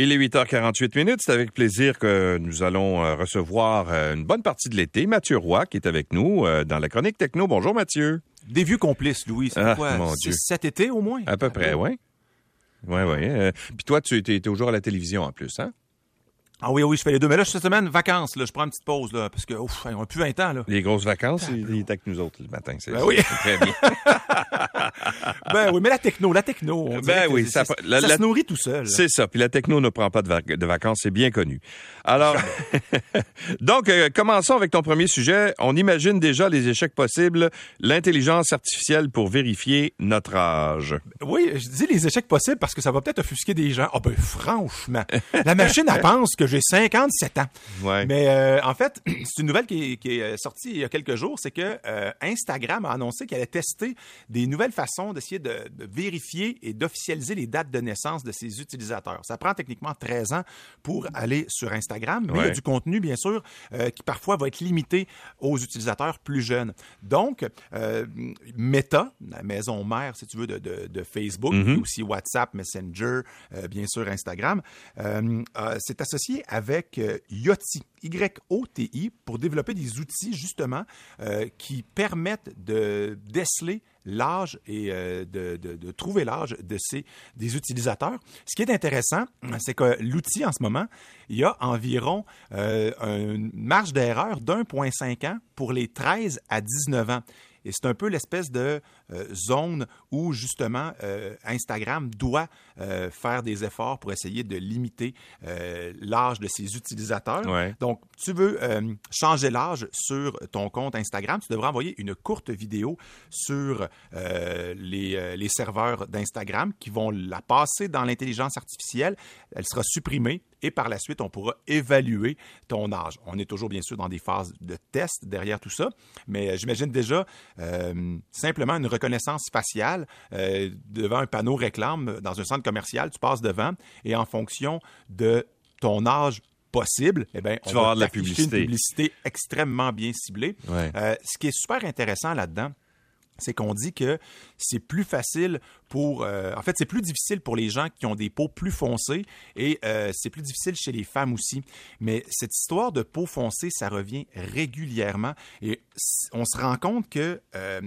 Il est 8h48 minutes. C'est avec plaisir que nous allons euh, recevoir euh, une bonne partie de l'été Mathieu Roy qui est avec nous euh, dans la chronique techno. Bonjour Mathieu. Des vieux complices, Louis. C'est Ah, quoi? mon c'est cet été au moins? À peu près, oui? Oui, oui. Puis toi, tu étais toujours à la télévision en plus, hein? Ah oui, oui, je fais les deux. Mais là, cette semaine, vacances. Là, je prends une petite pause là, parce que ouf, on n'a plus 20 ans. Là. Les grosses vacances, il il était avec nous autres le matin. C'est Ben oui. très bien. Ben oui, mais la techno, la techno. on Ben oui, ça- la- ça la- se nourrit tout seul. C'est ça. Puis la techno ne prend pas de, vac- de vacances, c'est bien connu. Alors, donc, euh, commençons avec ton premier sujet. On imagine déjà les échecs possibles, l'intelligence artificielle pour vérifier notre âge. Oui, je dis les échecs possibles parce que ça va peut-être offusquer des gens. Ah ben franchement, la machine, elle pense que j'ai 57 ans. Ouais. Mais euh, en fait, c'est une nouvelle qui est, qui est, euh, sortie il y a quelques jours, c'est que euh, Instagram a annoncé qu'elle allait tester des nouvelles façons d'essayer de, de vérifier et d'officialiser les dates de naissance de ses utilisateurs. Ça prend techniquement 13 ans pour aller sur Instagram, mais il y a du contenu, bien sûr, euh, qui parfois va être limité aux utilisateurs plus jeunes. Donc, Meta, la maison mère, si tu veux, de, de- de Facebook, Mhm. mais aussi WhatsApp, Messenger, bien sûr Instagram, s'est associé avec euh, Yoti, Y-O-T-I, pour développer des outils justement euh, qui permettent de déceler l'âge et euh, de, trouver l'âge de ces des utilisateurs. Ce qui est intéressant, c'est que l'outil en ce moment, il y a environ une marge d'erreur d'1,5 ans pour les 13 à 19 ans. Et c'est un peu l'espèce de euh, zone où justement euh, Instagram doit euh, faire des efforts pour essayer de limiter l'âge de ses utilisateurs. Ouais. Donc, tu veux changer l'âge sur ton compte Instagram, tu devras envoyer une courte vidéo sur les, les serveurs d'Instagram qui vont la passer dans l'intelligence artificielle. Elle sera supprimée et par la suite, on pourra évaluer ton âge. On est toujours, bien sûr, dans des phases de test derrière tout ça, mais euh, j'imagine déjà euh, simplement une reconnaissance faciale euh, devant un panneau réclame dans un centre commercial, tu passes devant et en fonction de ton âge possible, eh ben, Tu on vas avoir de la publicité. Une publicité extrêmement bien ciblée. Ouais. Euh, ce qui est super intéressant là-dedans, c'est qu'on dit que c'est plus facile pour... euh, en fait, c'est plus difficile pour les gens qui ont des peaux plus foncées et euh, c'est plus difficile chez les femmes aussi. Mais cette histoire de peau foncée, ça revient régulièrement et on se rend compte que euh,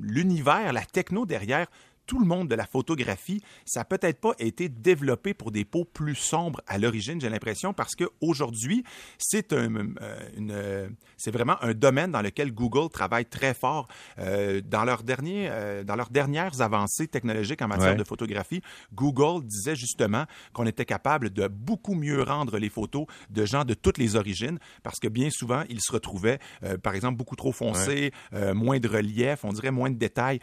l'univers, la techno derrière tout le monde de la photographie, ça n'a peut-être pas été développé pour des peaux plus sombres à l'origine, j'ai l'impression, parce qu'aujourd'hui, c'est un, euh, euh, c'est vraiment un domaine dans lequel Google travaille très fort. Euh, dans, leur dernier, euh, dans leurs dernières avancées technologiques en matière Ouais. de photographie, Google disait justement qu'on était capable de beaucoup mieux rendre les photos de gens de toutes les origines, parce que bien souvent, ils se retrouvaient, par exemple, beaucoup trop foncés, moins de relief, on dirait moins de détails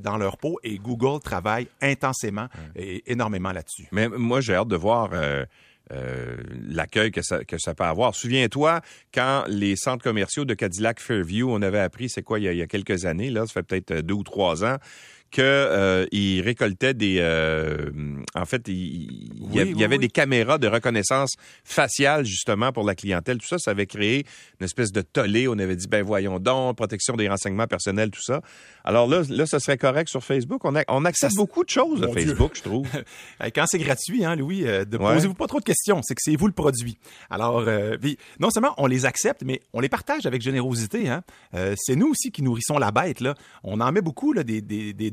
dans leur peau, et Google travaille intensément et énormément là-dessus. Mais moi, j'ai hâte de voir euh, euh, l'accueil que ça, que ça peut avoir. Souviens-toi, quand les centres commerciaux de Cadillac Fairview, on avait appris, c'est quoi, il y, a, il y a quelques années, là, ça fait peut-être euh, deux ou trois ans, que euh, ils récoltaient des... euh, en fait, il, y Oui, avait- il y oui, avait oui. des caméras de reconnaissance faciale, justement, pour la clientèle. Tout ça, ça avait créé une espèce de tollé. On avait dit, ben voyons donc, protection des renseignements personnels, tout ça. Alors là, là ça serait correct sur Facebook. On, a- on accepte Ça, beaucoup de choses Dieu. Facebook, je trouve. Euh, Quand c'est gratuit, hein, Louis, euh, de Ouais. posez-vous pas trop de questions, c'est que c'est vous le produit. Alors, euh, puis, non seulement on les accepte, mais on les partage avec générosité. Hein. Euh, c'est nous aussi qui nourrissons la bête. Là. On en met beaucoup là, des, des- des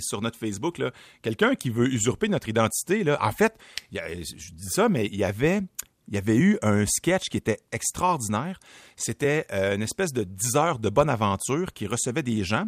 sur notre Facebook. Quelqu'un qui veut usurper notre identité, en fait, je dis ça, mais il y avait... Il y avait eu un sketch qui était extraordinaire. C'était euh, une espèce de 10 heures de bonne aventure qui recevait des gens.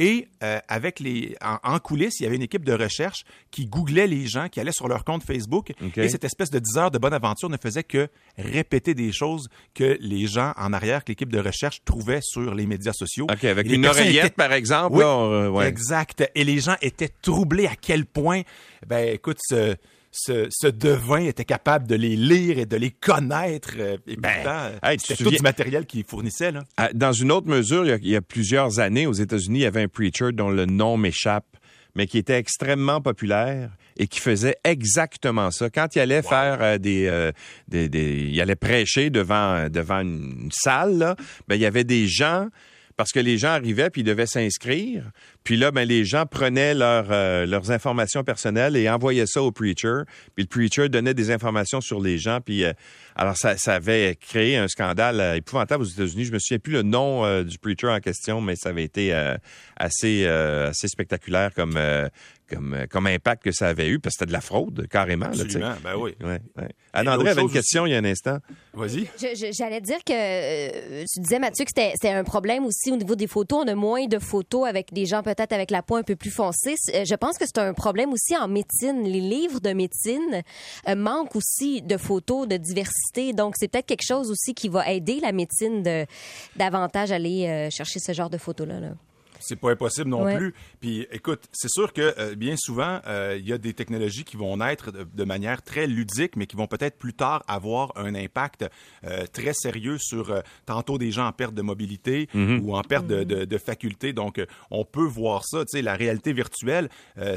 Et euh, avec les en, en coulisses, il y avait une équipe de recherche qui googlait les gens, qui allaient sur leur compte Facebook. OK. Et cette espèce de 10 heures de bonne aventure ne faisait que répéter des choses que les gens en arrière, que l'équipe de recherche trouvait sur les médias sociaux. OK, avec une oreillette, étaient- par exemple. Oui, là, on- euh, ouais. Exact. Et les gens étaient troublés à quel point, ben écoute, ce, ce, ce devin était capable de les lire et de les connaître. euh, Et Ben, hey, c'était tout du matériel qu'ils fournissaient. Là. Ah, Dans une autre mesure, il y, a, il y a plusieurs années, aux États-Unis, il y avait un preacher dont le nom m'échappe, mais qui était extrêmement populaire et qui faisait exactement ça. Quand il allait faire euh, des, euh, des, des- il allait prêcher devant devant une salle, là, ben il y avait des gens parce que les gens arrivaient puis ils devaient s'inscrire. Puis là, ben, les gens prenaient euh, leurs informations personnelles et envoyaient ça au preacher. Puis le preacher donnait des informations sur les gens. Puis euh, alors ça, ça, avait créé un scandale euh, épouvantable aux États-Unis. Je me souviens plus le nom du preacher en question, mais ça avait été assez assez spectaculaire comme comme, euh, comme impact que ça avait eu, parce que c'était de la fraude, carrément. Absolument, ben oui. Ouais, Anne-André avait une question il y a un instant. Vas-y. J'allais dire que euh, tu disais, Mathieu, que c'était un problème aussi au niveau des photos. On a moins de photos avec des gens peut-être avec la peau un peu plus foncée. Euh, je pense que c'est un problème aussi en médecine. Les livres de médecine manquent aussi de photos, de diversité. Donc, c'est peut-être quelque chose aussi qui va aider la médecine de davantage aller chercher ce genre de photos-là. là c'est pas impossible non plus. Puis écoute, c'est sûr que euh, bien souvent, euh, il y a des technologies qui vont naître de, manière très ludique, mais qui vont peut-être plus tard avoir un impact euh, très sérieux sur tantôt des gens en perte de mobilité mm-hmm. ou en perte de, de, faculté. Donc, on peut voir ça. Tu sais, la réalité virtuelle,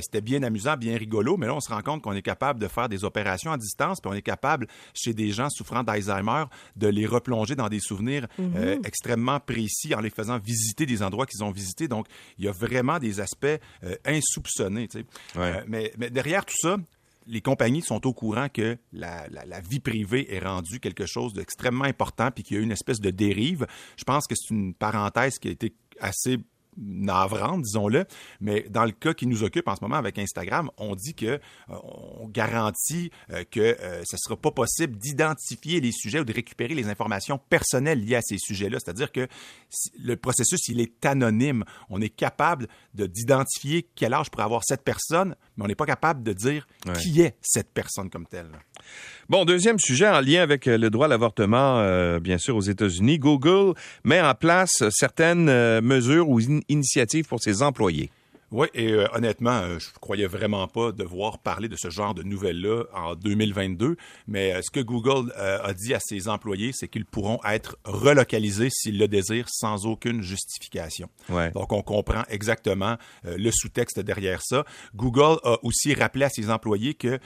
c'était bien amusant, bien rigolo, mais là, on se rend compte qu'on est capable de faire des opérations à distance, puis on est capable, chez des gens souffrant d'Alzheimer, de les replonger dans des souvenirs mm-hmm. extrêmement précis en les faisant visiter des endroits qu'ils ont visités. Donc, il y a vraiment des aspects euh, insoupçonnés. Euh, mais, derrière tout ça, les compagnies sont au courant que la, vie privée est rendue quelque chose d'extrêmement important puis qu'il y a une espèce de dérive. Je pense que c'est une parenthèse qui a été assez navrante, disons-le, mais dans le cas qui nous occupe en ce moment avec Instagram, on dit que euh, on garantit euh, que euh, ce ne sera pas possible d'identifier les sujets ou de récupérer les informations personnelles liées à ces sujets-là. C'est-à-dire que le processus, il est anonyme. On est capable d'identifier quel âge pourrait avoir cette personne, mais on n'est pas capable de dire qui est cette personne comme telle. Bon, deuxième sujet en lien avec le droit à l'avortement, bien sûr, aux États-Unis. Google met en place certaines mesures ou initiative pour ses employés. Oui, et euh, honnêtement, euh, je croyais vraiment pas devoir parler de ce genre de nouvelles-là en 2022, mais euh, ce que Google a dit à ses employés, c'est qu'ils pourront être relocalisés s'ils le désirent sans aucune justification. Donc, on comprend exactement le sous-texte derrière ça. Google a aussi rappelé à ses employés que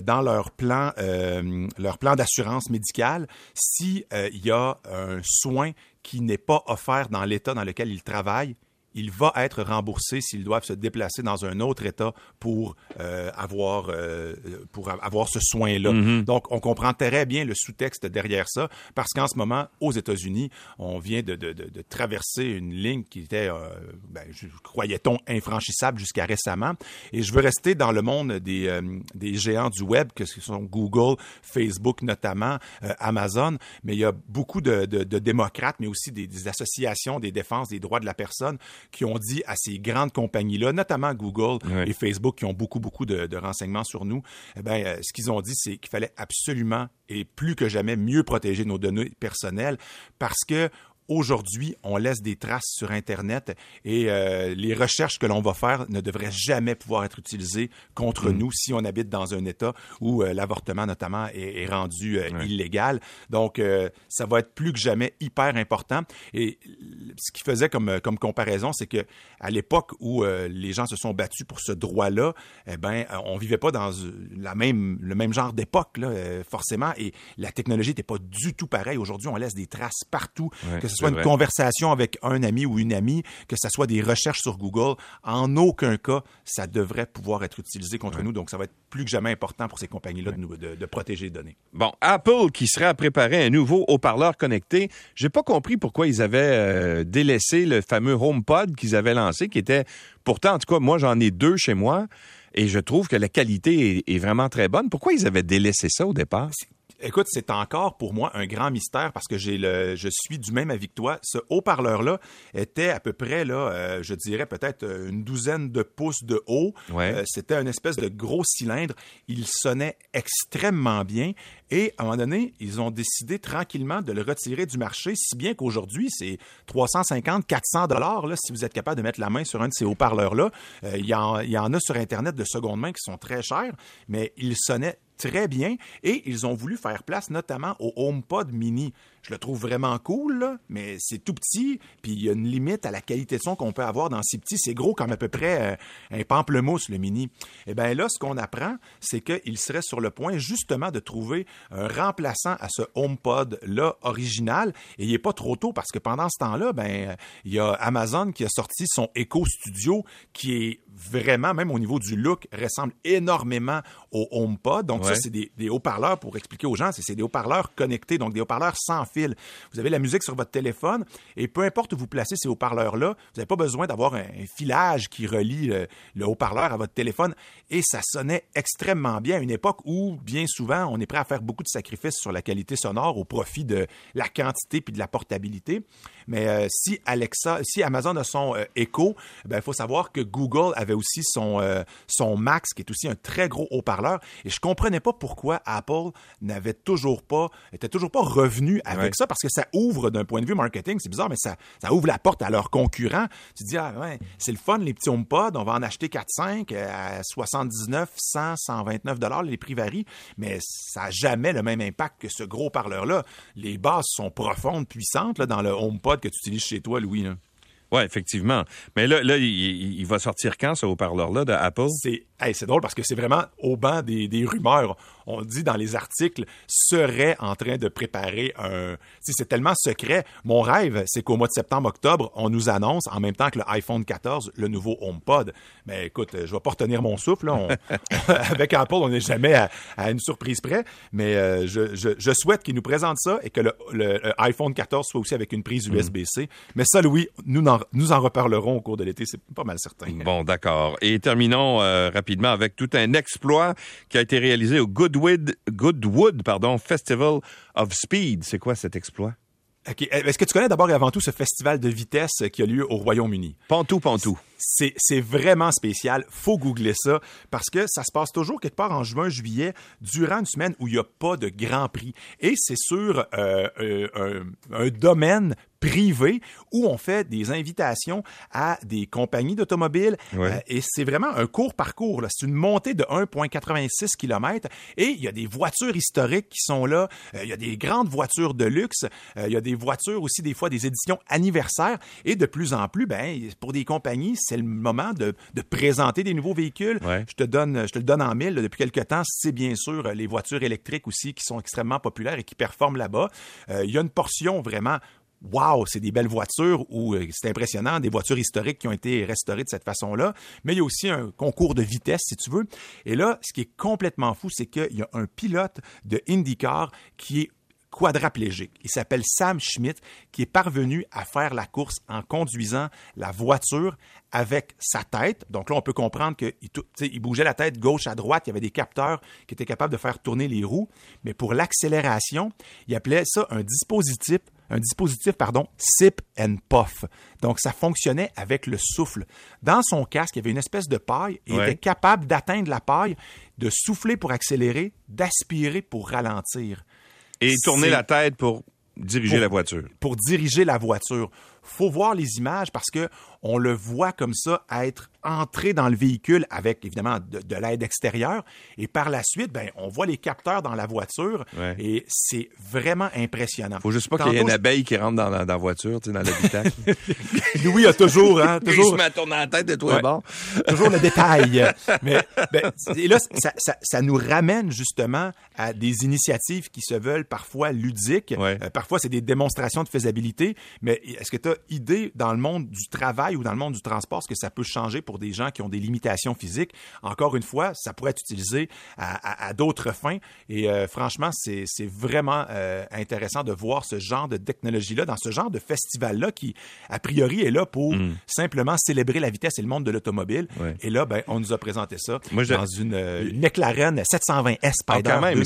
dans leur plan, leur plan d'assurance médicale, s'il y a un soin qui n'est pas offert dans l'État dans lequel ils travaillent, il va être remboursé s'ils doivent se déplacer dans un autre État pour euh, avoir euh, pour avoir ce soin-là. Mm-hmm. Donc, on comprend très bien le sous-texte derrière ça, parce qu'en ce moment, aux États-Unis, on vient de, de, de, traverser une ligne qui était, euh, ben, croyait-on, infranchissable jusqu'à récemment. Et je veux rester dans le monde des, euh, des géants du web, que ce sont Google, Facebook notamment, Amazon, mais il y a beaucoup de, démocrates, mais aussi des, des associations des défenses des droits de la personne qui ont dit à ces grandes compagnies-là, notamment Google et Facebook, qui ont beaucoup, beaucoup de, renseignements sur nous, eh bien, euh, ce qu'ils ont dit, c'est qu'il fallait absolument et plus que jamais mieux protéger nos données personnelles parce que Aujourd'hui, on laisse des traces sur Internet et euh, les recherches que l'on va faire ne devraient jamais pouvoir être utilisées contre mm. nous si on habite dans un État où euh, l'avortement, notamment, est, rendu euh, illégal. Donc, ça va être plus que jamais hyper important. Et ce qui faisait comme, comme comparaison, c'est que à l'époque où les gens se sont battus pour ce droit-là, eh ben, on vivait pas dans la même, le même genre d'époque, forcément, et la technologie n'était pas du tout pareille. Aujourd'hui, on laisse des traces partout, ce soit une conversation avec un ami ou une amie, que ce soit des recherches sur Google, en aucun cas, ça devrait pouvoir être utilisé contre nous. Donc, ça va être plus que jamais important pour ces compagnies-là de, de, protéger les données. Bon, Apple qui serait à préparer un nouveau haut-parleur connecté, j'ai pas compris pourquoi ils avaient euh, délaissé le fameux HomePod qu'ils avaient lancé, qui était pourtant, en tout cas, moi j'en ai deux chez moi. Et je trouve que la qualité est, est, vraiment très bonne. Pourquoi ils avaient délaissé ça au départ? Écoute, c'est encore pour moi un grand mystère parce que j'ai le, je suis du même avis que toi. Ce haut-parleur-là était à peu près, là, euh, je dirais peut-être euh, une douzaine de pouces de haut. Euh, c'était une espèce de gros cylindre. Il sonnait extrêmement bien. Et à un moment donné, ils ont décidé tranquillement de le retirer du marché, si bien qu'aujourd'hui, c'est 350, 400 dollars si vous êtes capable de mettre la main sur un de ces haut-parleurs-là. il, y y en a sur Internet de seconde main qui sont très chers, mais il sonnait très bien et ils ont voulu faire place notamment au HomePod mini. Je le trouve vraiment cool, là, mais c'est tout petit, puis il y a une limite à la qualité de son qu'on peut avoir dans si petit. C'est gros comme à peu près euh, un pamplemousse, le mini. Et bien là, ce qu'on apprend, c'est qu'il serait sur le point justement de trouver un remplaçant à ce HomePod-là original. Et il n'est pas trop tôt parce que pendant ce temps-là, ben, il y a Amazon qui a sorti son Echo Studio qui est vraiment, même au niveau du look, ressemble énormément au HomePod. Donc, ça, c'est des, haut-parleurs, pour expliquer aux gens, c'est des haut-parleurs connectés, donc des haut-parleurs sans Vous avez la musique sur votre téléphone et peu importe où vous placez ces haut-parleurs-là, vous n'avez pas besoin d'avoir un, filage qui relie le, haut-parleur à votre téléphone. Et ça sonnait extrêmement bien à une époque où, bien souvent, on est prêt à faire beaucoup de sacrifices sur la qualité sonore au profit de la quantité puis de la portabilité. Mais euh, si Alexa, si Amazon a son euh, Echo, ben, il faut savoir que Google avait aussi son, euh, son Max, qui est aussi un très gros haut-parleur. Et je comprenais pas pourquoi Apple n'avait toujours pas, était toujours pas revenu avec ça, parce que ça ouvre d'un point de vue marketing, c'est bizarre, mais ça, ça ouvre la porte à leurs concurrents. Tu te dis, ah ouais, c'est le fun, les petits HomePod, on va en acheter 4-5 à 79, 100, 129 dollars, les prix varient, mais ça n'a jamais le même impact que ce gros parleur-là. Les bases sont profondes, puissantes, là, dans le HomePod que tu utilises chez toi, Louis. Là? Oui, effectivement. Mais là, là il, va sortir quand, ce haut-parleur-là d'Apple? C'est c'est drôle parce que c'est vraiment au banc des, des, rumeurs. On dit dans les articles serait en train de préparer un. C'est tellement secret. Mon rêve, c'est qu'au mois de septembre-octobre, on nous annonce en même temps que le iPhone 14 le nouveau HomePod. Mais écoute, je vais pas retenir mon souffle. avec Apple, on n'est jamais à, une surprise près. Mais euh, je, je, je, souhaite qu'ils nous présentent ça et que le, le, iPhone 14 soit aussi avec une prise USB-C. Mm. Mais ça, Louis, nous en, nous en reparlerons au cours de l'été. C'est pas mal certain. Bon, d'accord. Et terminons euh, rapidement avec tout un exploit qui a été réalisé au Goodwood, Goodwood pardon, Festival of Speed. C'est quoi cet exploit? Est-ce que tu connais d'abord et avant tout ce festival de vitesse qui a lieu au Royaume-Uni? Pantou, Pantou. C'est vraiment spécial. Faut googler ça parce que ça se passe toujours quelque part en juin, juillet, durant une semaine où il n'y a pas de Grand Prix. Et c'est sur euh, euh, un, domaine privé où on fait des invitations à des compagnies d'automobiles euh, et c'est vraiment un court parcours. C'est une montée de 1,86 km et il y a des voitures historiques qui sont là, il y a des grandes voitures de luxe, il y a des voitures aussi des fois des éditions anniversaires et de plus en plus, ben, pour des compagnies, c'est le moment de, présenter des nouveaux véhicules. Je te donne, je te le donne en mille depuis quelques temps. C'est bien sûr les voitures électriques aussi qui sont extrêmement populaires et qui performent là-bas. Euh, il y a une portion vraiment Wow, c'est des belles voitures ou euh, c'est impressionnant, des voitures historiques qui ont été restaurées de cette façon-là. Mais il y a aussi un concours de vitesse, si tu veux. Et là, ce qui est complètement fou, c'est qu'il y a un pilote de IndyCar qui est quadraplégique. Il s'appelle Sam Schmidt, qui est parvenu à faire la course en conduisant la voiture avec sa tête. Donc là, on peut comprendre qu'il il bougeait la tête gauche à droite. Il y avait des capteurs qui étaient capables de faire tourner les roues. Mais pour l'accélération, il appelait ça un dispositif un dispositif, pardon, sip and puff. Donc, ça fonctionnait avec le souffle. Dans son casque, il y avait une espèce de paille et il était capable d'atteindre la paille, de souffler pour accélérer, d'aspirer pour ralentir. Et tourner la tête pour diriger la voiture. Pour diriger la voiture. Faut voir les images parce que on le voit comme ça être entré dans le véhicule avec évidemment de, l'aide extérieure et par la suite ben on voit les capteurs dans la voiture et c'est vraiment impressionnant. Faut juste pas qu'il y ait une abeille qui rentre dans la, voiture, tu sais, dans l'habitacle. Louis a toujours hein, toujours tourner la tête de toi bon. toujours le détail. Mais ben, et là ça, ça, ça, nous ramène justement à des initiatives qui se veulent parfois ludiques. Euh, parfois c'est des démonstrations de faisabilité, mais est-ce que tu as idée dans le monde du travail ou dans le monde du transport, ce que ça peut changer pour des gens qui ont des limitations physiques. Encore une fois, ça pourrait être utilisé à, d'autres fins. Et euh, franchement, c'est vraiment euh, intéressant de voir ce genre de technologie-là dans ce genre de festival-là qui, a priori, est là pour mm. simplement célébrer la vitesse et le monde de l'automobile. Et là, ben, on nous a présenté ça dans une, euh, une McLaren 720S ah, Spider ah, quand même,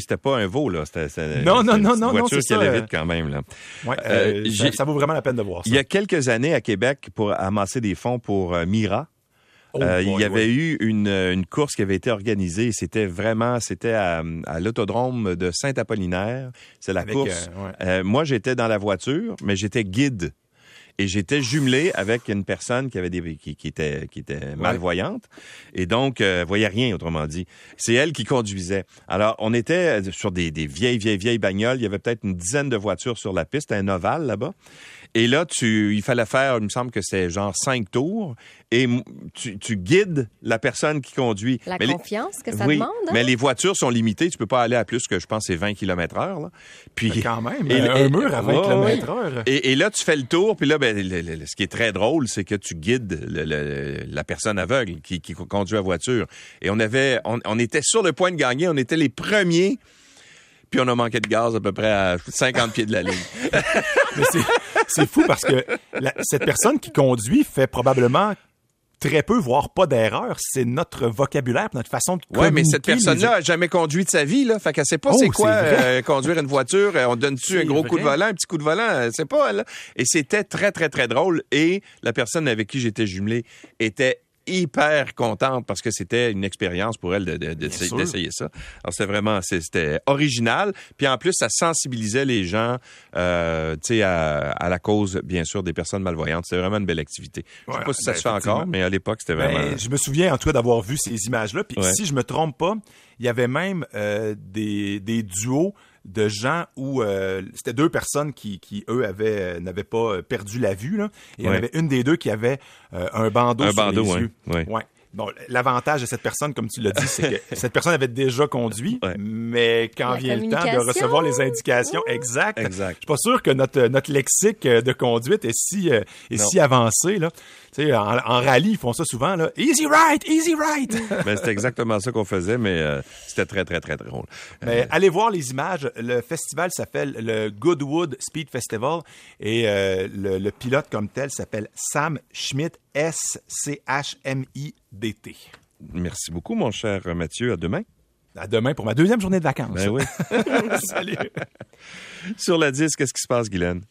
C'était pas un veau, là. non, non, non, non, non, c'est ça. vite quand même, là. ça, vaut vraiment la peine de voir ça. Il y a quelques années à Québec, pour amasser des fonds pour euh, Mira. Oh euh, il y avait eu une, une, course qui avait été organisée. C'était vraiment, c'était à, à l'autodrome de Saint-Apollinaire. C'est la course. Euh, moi, j'étais dans la voiture, mais j'étais guide. et j'étais jumelé avec une personne qui avait des qui, qui était qui était malvoyante et donc euh, voyait rien autrement dit. C'est elle qui conduisait. Alors on était sur des, des vieilles vieilles vieilles bagnoles. Il y avait peut-être une dizaine de voitures sur la piste, un ovale là-bas. Et là, tu, il fallait faire, il me semble que c'est genre cinq tours, et tu, tu guides la personne qui conduit. La Mais les- confiance que ça oui, demande. hein? mais les voitures sont limitées. Tu peux pas aller à plus que, je pense, c'est 20 km heure. Là. Puis, Mais quand même, Et- un et- mur à 20 Ouais, km heure. et, et là, tu fais le tour, puis là, ben, le- le- le- ce qui est très drôle, c'est que tu guides le- le- la personne aveugle qui, qui conduit la voiture. Et on avait, on, on était sur le point de gagner, on était les premiers, puis on a manqué de gaz à peu près à 50 pieds de la ligne. Mais c'est- fou parce que la- cette personne qui conduit fait probablement très peu, voire pas d'erreur. C'est notre vocabulaire, notre façon de Ouais, mais cette communiquer, personne-là a jamais conduit de sa vie, là. Fait qu'elle sait pas Oh, c'est quoi euh, conduire une voiture. Euh, On donne-tu un gros coup de volant, un petit coup de volant, elle sait pas, elle. Et c'était très, très, très drôle. Et la personne avec qui j'étais jumelé était hyper contente parce que c'était une expérience pour elle de- de- d'essayer ça. Alors c'était vraiment c'était original. Puis en plus ça sensibilisait les gens, euh, tu sais, à, à la cause bien sûr des personnes malvoyantes. C'était vraiment une belle activité. Je sais pas si ça ben, se fait encore, mais à l'époque c'était Ben, vraiment. je me souviens en tout cas d'avoir vu ces images-là. Puis Ouais. si je me trompe pas, il y avait même euh, des, des duos de gens où euh, c'était deux personnes qui, qui eux avaient euh, n'avaient pas euh, perdu la vue là. Et il y en avait une des deux qui avait euh, un bandeau Un sur bandeau, les ouais, yeux. ouais. Ouais. Bon, l'avantage de cette personne, comme tu l'as dit, c'est que cette personne avait déjà conduit, Ouais. mais quand La vient le temps de recevoir les indications exactes, Exact. je suis pas sûr que notre, notre lexique de conduite est si, euh, est Non. si avancé. Là. Sais, en, en rallye, ils font ça souvent. Là. Easy right, easy right. Ben, c'était exactement ça qu'on faisait, mais euh, c'était très, très, très drôle. Mais allez voir les images. Le festival s'appelle le Goodwood Speed Festival et euh, le, le pilote comme tel s'appelle Sam Schmidt, S-C-H-M-I-D-T. Merci beaucoup, mon cher Mathieu. À demain. À demain pour ma deuxième journée de vacances. Ben oui. Salut. Sur la 10, qu'est-ce qui se passe, Guylaine?